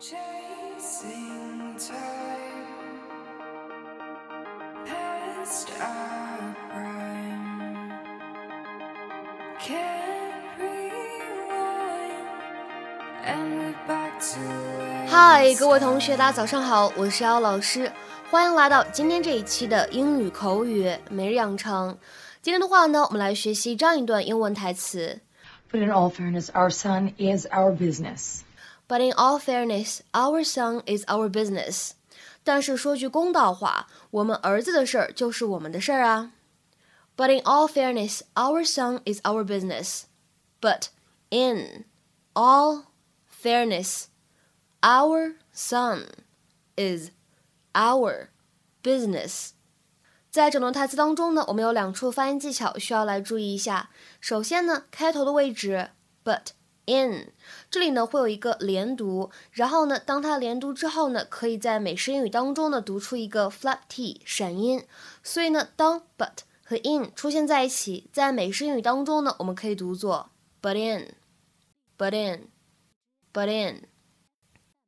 Chasing time past our prime. Can't rewind and we're back to where 嗨， we 各位同学，大家早上好，我是姚老师，欢迎来到今天这一期的英语口语每日养成。今天的话呢，我们来学习这样一段英文台词。 But in all fairness, our son is our business. But in all fairness, our son is our business. 但是说句公道话，我们儿子的事儿就是我们的事儿啊。But in all fairness, our son is our business. But in all fairness, our son is our business. 在整段台词当中呢，我们有两处发音技巧需要来注意一下。首先呢，开头的位置 but In 这里呢会有一个连读，然后呢，当它连读之后呢，可以在美式英语当中呢读出一个 flap t 闪音。所以呢，当 but 和 in 出现在一起，在美式英语当中呢，我们可以读作 but in，but in，but in。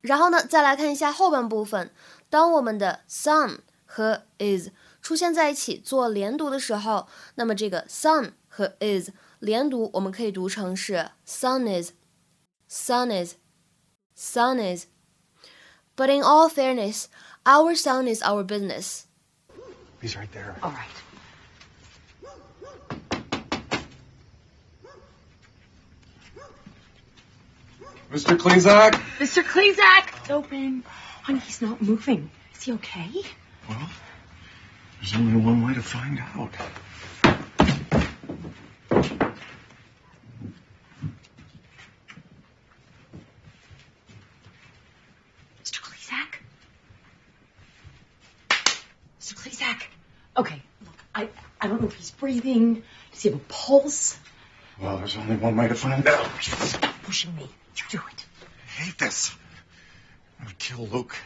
然后呢，再来看一下后半部分，当我们的 some 和 is 出现在一起做连读的时候，那么这个 some 和 is 连读我们可以读成是 son is, son is, son is. But in all fairness, our son is our business. He's right there. All right. Mr. Klezak? Mr. Klezak, it's open. Honey, he's not moving. Is he okay? Well, there's only one way to find out. Mr. Klezak. Okay, look, I, I don't know if he's breathing. Does he have a pulse? Well, there's only one way to find out. Stop pushing me. You do it. I hate this. I would kill Luke.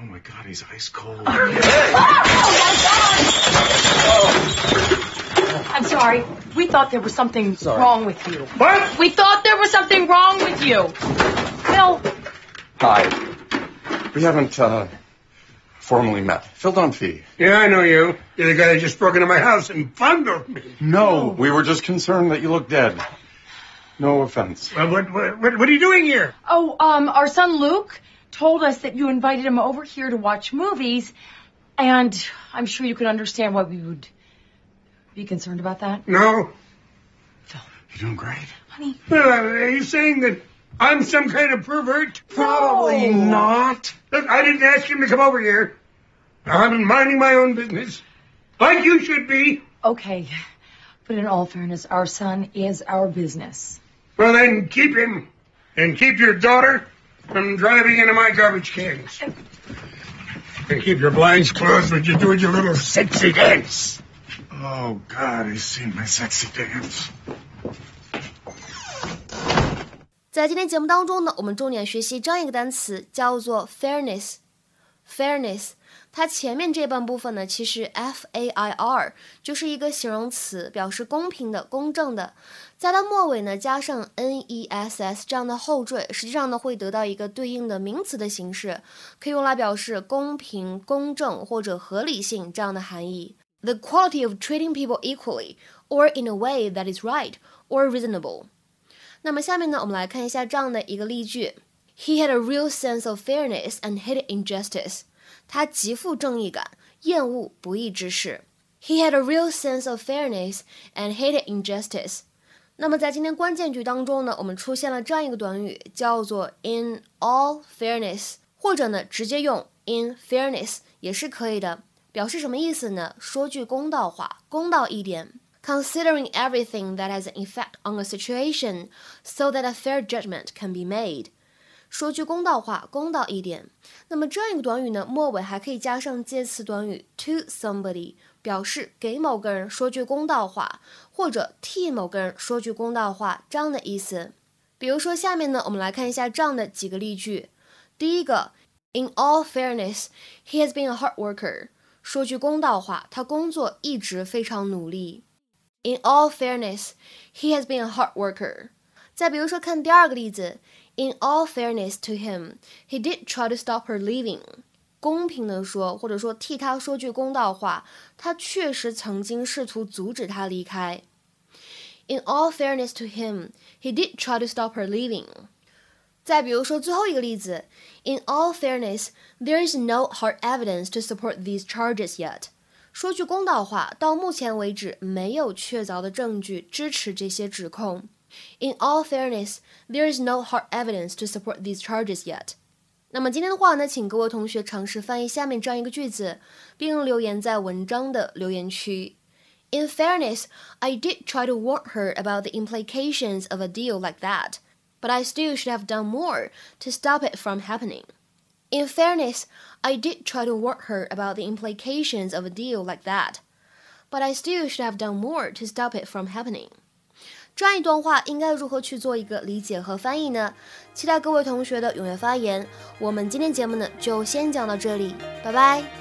Oh my god, he's ice cold. Oh, I'm sorry. We thought there was something wrong with you. What? We thought there was something wrong with you. Phil, Hi. We haven't, uh, formally met. Phil Dunphy. Yeah, I know you. You're the guy that just broke into my house and fondled me. No, we were just concerned that you looked dead. No offense. Well, what, what, what, what are you doing here? Oh, um, our son Luke told us that you invited him over here to watch movies, and I'm sure you can understand why we would be concerned about that. No. Phil. You're doing great. Honey, Well, are you saying that I'm some kind of pervert? Probably No. not. Look, I didn't ask him to come over here. I'm minding my own business. Like you should be. okay, but in all fairness, our son is our business. Well, then keep him. And keep your daughter from driving into my garbage cans. And keep your blinds closed when you're doing your little sexy dance. Oh god, he's seen my sexy dance. 在今天节目当中呢，我们重点学习这样一个单词，叫做 fairness。fairness，它前面这半部分呢，其实 f a i r 就是一个形容词，表示公平的、公正的。在它末尾呢，加上 n e s s 这样的后缀，实际上呢，会得到一个对应的名词的形式，可以用来表示公平、公正或者合理性这样的含义。The quality of treating people equally, or in a way that is right or reasonable. 那么下面呢，我们来看一下这样的一个例句：He had a real sense of fairness and hated injustice。他极富正义感，厌恶不义之事。He had a real sense of fairness and hated injustice。那么在今天关键句当中呢，我们出现了这样一个短语，叫做 in all fairness，或者呢直接用 in fairness 也是可以的。表示什么意思呢？说句公道话，公道一点。considering everything that has an effect on a situation so that a fair judgment can be made。说句公道话，公道一点。那么这样一个短语呢，末尾还可以加上介词短语 to somebody，表示给某个人说句公道话，或者替某个人说句公道话这样的意思。比如说下面呢，我们来看一下这样的几个例句。第一个，In all fairness, he has been a hard worker。说句公道话，他工作一直非常努力。 In all fairness, he has been a hard worker。 再比如说，看第二个例子，In all fairness to him, he did try to stop her leaving。公平的说，或者说替他说句公道话，他确实曾经试图阻止她离开。In all fairness to him, he did try to stop her leaving。再比如说最后一个例子，In all fairness, there is no hard evidence to support these charges yet。 说句公道话，到目前为止没有确凿的证据支持这些指控。In all fairness, there is no hard evidence to support these charges yet. 那么今天的话呢，请各位同学尝试翻译下面这样一个句子，并留言在文章的留言区。In fairness, I did try to warn her about the implications of a deal like that, but I still should have done more to stop it from happening. In fairness, I did try to warn her about the implications of a deal like that, but I still should have done more to stop it from happening. 这样一段话应该如何去做一个理解和翻译呢？期待各位同学的踊跃发言。我们今天节目呢就先讲到这里，拜拜。